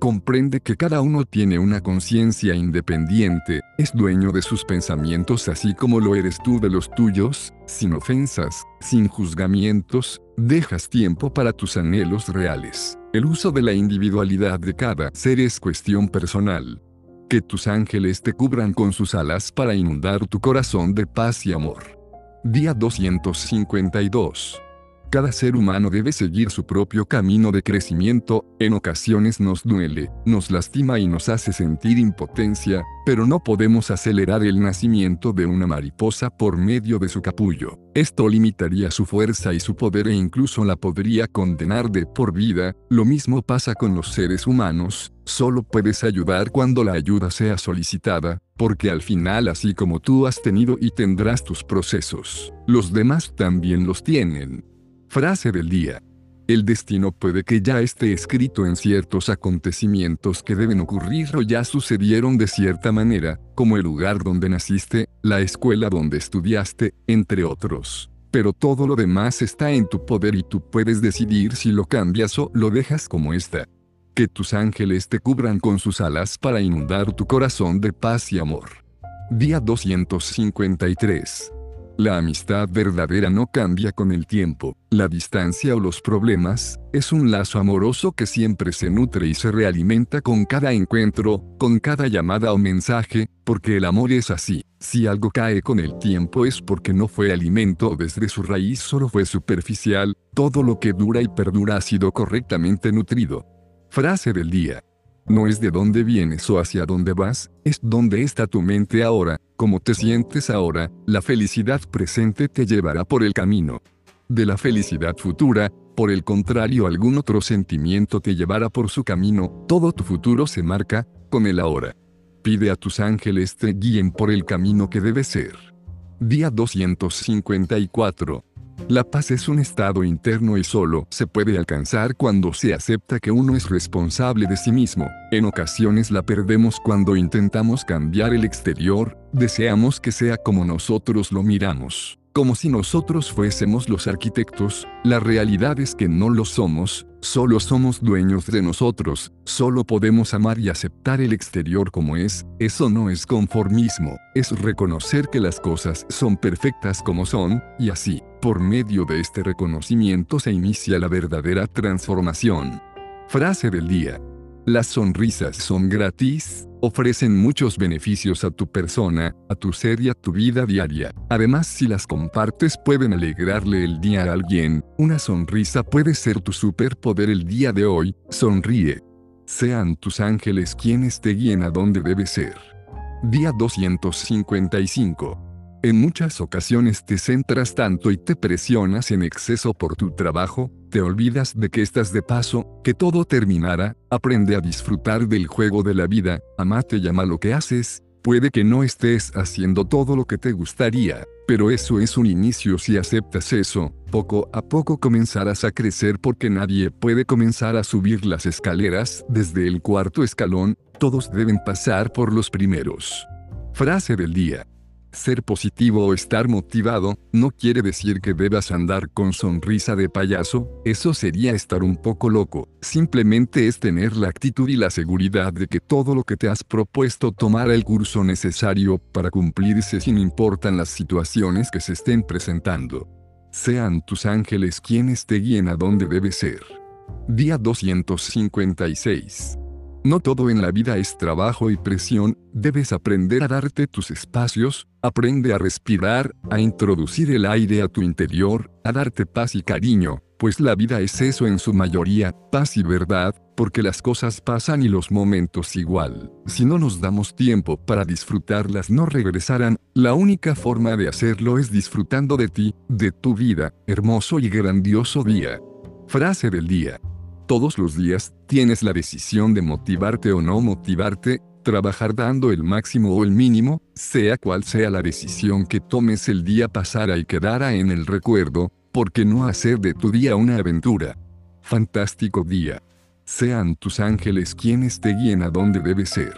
Comprende que cada uno tiene una conciencia independiente, es dueño de sus pensamientos así como lo eres tú de los tuyos, sin ofensas, sin juzgamientos, dejas tiempo para tus anhelos reales. El uso de la individualidad de cada ser es cuestión personal que tus ángeles te cubran con sus alas para inundar tu corazón de paz y amor. Día 252. Cada ser humano debe seguir su propio camino de crecimiento, en ocasiones nos duele, nos lastima y nos hace sentir impotencia, pero no podemos acelerar el nacimiento de una mariposa por medio de su capullo. Esto limitaría su fuerza y su poder e incluso la podría condenar de por vida, lo mismo pasa con los seres humanos, solo puedes ayudar cuando la ayuda sea solicitada, porque al final así como tú has tenido y tendrás tus procesos, los demás también los tienen. Frase del día. El destino puede que ya esté escrito en ciertos acontecimientos que deben ocurrir o ya sucedieron de cierta manera, como el lugar donde naciste, la escuela donde estudiaste, entre otros. Pero todo lo demás está en tu poder y tú puedes decidir si lo cambias o lo dejas como está. Que tus ángeles te cubran con sus alas para inundar tu corazón de paz y amor. Día 253. La amistad verdadera no cambia con el tiempo, la distancia o los problemas, es un lazo amoroso que siempre se nutre y se realimenta con cada encuentro, con cada llamada o mensaje, porque el amor es así. Si algo cae con el tiempo es porque no fue alimento desde su raíz solo fue superficial, todo lo que dura y perdura ha sido correctamente nutrido. Frase del día. No es de dónde vienes o hacia dónde vas, es dónde está tu mente ahora, cómo te sientes ahora, la felicidad presente te llevará por el camino. De la felicidad futura, por el contrario algún otro sentimiento te llevará por su camino, todo tu futuro se marca, con el ahora. Pide a tus ángeles te guíen por el camino que debe ser. Día 254. La paz es un estado interno y solo se puede alcanzar cuando se acepta que uno es responsable de sí mismo. En ocasiones la perdemos cuando intentamos cambiar el exterior, deseamos que sea como nosotros lo miramos. Como si nosotros fuésemos los arquitectos, la realidad es que no lo somos, solo somos dueños de nosotros, solo podemos amar y aceptar el exterior como es, eso no es conformismo, es reconocer que las cosas son perfectas como son, y así, por medio de este reconocimiento se inicia la verdadera transformación. Frase del día. Las sonrisas son gratis, ofrecen muchos beneficios a tu persona, a tu ser y a tu vida diaria. Además, si las compartes pueden alegrarle el día a alguien, una sonrisa puede ser tu superpoder el día de hoy, sonríe. Sean tus ángeles quienes te guíen a donde debe ser. Día 255. En muchas ocasiones te centras tanto y te presionas en exceso por tu trabajo, te olvidas de que estás de paso, que todo terminará, aprende a disfrutar del juego de la vida, amate y ama lo que haces, puede que no estés haciendo todo lo que te gustaría, pero eso es un inicio si aceptas eso, poco a poco comenzarás a crecer porque nadie puede comenzar a subir las escaleras desde el cuarto escalón, todos deben pasar por los primeros. Frase del día. Ser positivo o estar motivado no quiere decir que debas andar con sonrisa de payaso, eso sería estar un poco loco, simplemente es tener la actitud y la seguridad de que todo lo que te has propuesto tomará el curso necesario para cumplirse sin importan las situaciones que se estén presentando. Sean tus ángeles quienes te guíen a donde debe ser. Día 256. No todo en la vida es trabajo y presión, debes aprender a darte tus espacios, aprende a respirar, a introducir el aire a tu interior, a darte paz y cariño, pues la vida es eso en su mayoría, paz y verdad, porque las cosas pasan y los momentos igual. Si no nos damos tiempo para disfrutarlas no regresarán, la única forma de hacerlo es disfrutando de ti, de tu vida, hermoso y grandioso día. Frase del día. Todos los días, tienes la decisión de motivarte o no motivarte, trabajar dando el máximo o el mínimo, sea cual sea la decisión que tomes el día pasará y quedará en el recuerdo, porque no hacer de tu día una aventura. Fantástico día. Sean tus ángeles quienes te guíen a donde debe ser.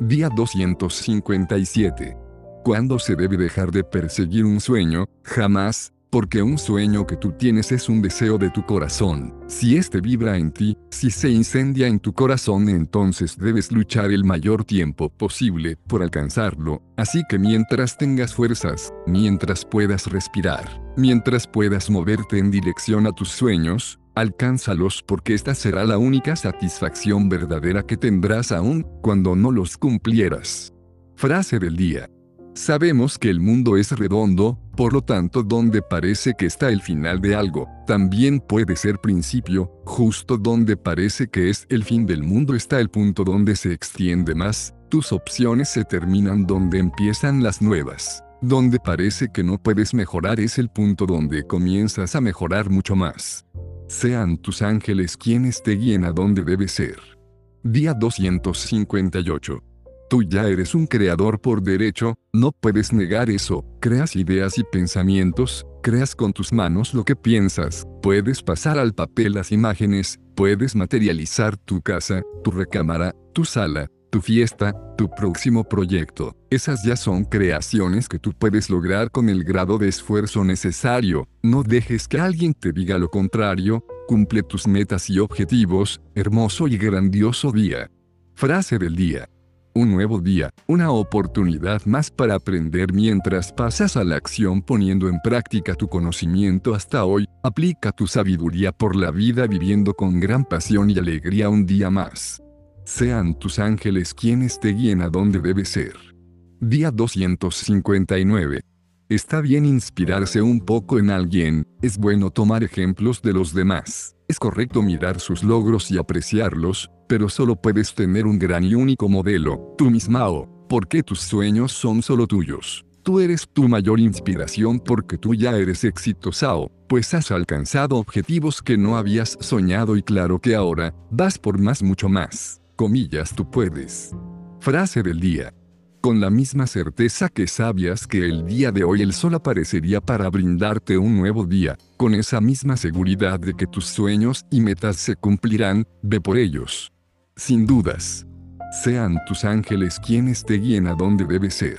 Día 257. ¿Cuándo se debe dejar de perseguir un sueño? Jamás, porque un sueño que tú tienes es un deseo de tu corazón. Si este vibra en ti, si se incendia en tu corazón, entonces debes luchar el mayor tiempo posible por alcanzarlo. Así que mientras tengas fuerzas, mientras puedas respirar, mientras puedas moverte en dirección a tus sueños, alcánzalos porque esta será la única satisfacción verdadera que tendrás aún cuando no los cumplieras. Frase del día. Sabemos que el mundo es redondo, por lo tanto donde parece que está el final de algo, también puede ser principio, justo donde parece que es el fin del mundo está el punto donde se extiende más, tus opciones se terminan donde empiezan las nuevas. Donde parece que no puedes mejorar es el punto donde comienzas a mejorar mucho más. Sean tus ángeles quienes te guíen a donde debes ser. Día 258. Tú ya eres un creador por derecho, no puedes negar eso, creas ideas y pensamientos, creas con tus manos lo que piensas, puedes pasar al papel las imágenes, puedes materializar tu casa, tu recámara, tu sala, tu fiesta, tu próximo proyecto. Esas ya son creaciones que tú puedes lograr con el grado de esfuerzo necesario. No dejes que alguien te diga lo contrario, cumple tus metas y objetivos, hermoso y grandioso día. Frase del día. Un nuevo día, una oportunidad más para aprender mientras pasas a la acción poniendo en práctica tu conocimiento hasta hoy, aplica tu sabiduría por la vida viviendo con gran pasión y alegría un día más. Sean tus ángeles quienes te guíen a donde debes ser. Día 259. Está bien inspirarse un poco en alguien, es bueno tomar ejemplos de los demás, es correcto mirar sus logros y apreciarlos, pero solo puedes tener un gran y único modelo, tú misma o, porque tus sueños son solo tuyos. Tú eres tu mayor inspiración porque tú ya eres exitosa o, pues has alcanzado objetivos que no habías soñado y claro que ahora, vas por más mucho más. Comillas tú puedes. Frase del día con la misma certeza que sabías que el día de hoy el sol aparecería para brindarte un nuevo día, con esa misma seguridad de que tus sueños y metas se cumplirán, ve por ellos. Sin dudas. Sean tus ángeles quienes te guíen a donde debes ser.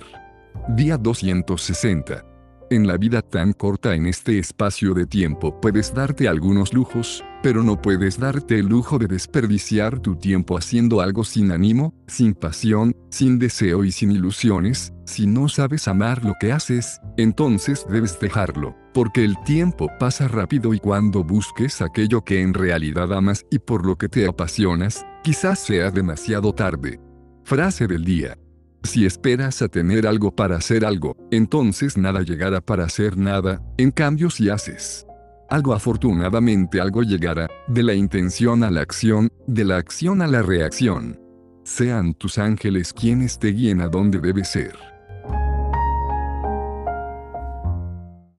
Día 260. En la vida tan corta en este espacio de tiempo puedes darte algunos lujos, pero no puedes darte el lujo de desperdiciar tu tiempo haciendo algo sin ánimo, sin pasión, sin deseo y sin ilusiones. Si no sabes amar lo que haces, entonces debes dejarlo, porque el tiempo pasa rápido y cuando busques aquello que en realidad amas y por lo que te apasionas, quizás sea demasiado tarde. Frase del día. Si esperas a tener algo para hacer algo, entonces nada llegará para hacer nada, en cambio si haces algo afortunadamente algo llegará, de la intención a la acción, de la acción a la reacción. Sean tus ángeles quienes te guíen a donde debes ser.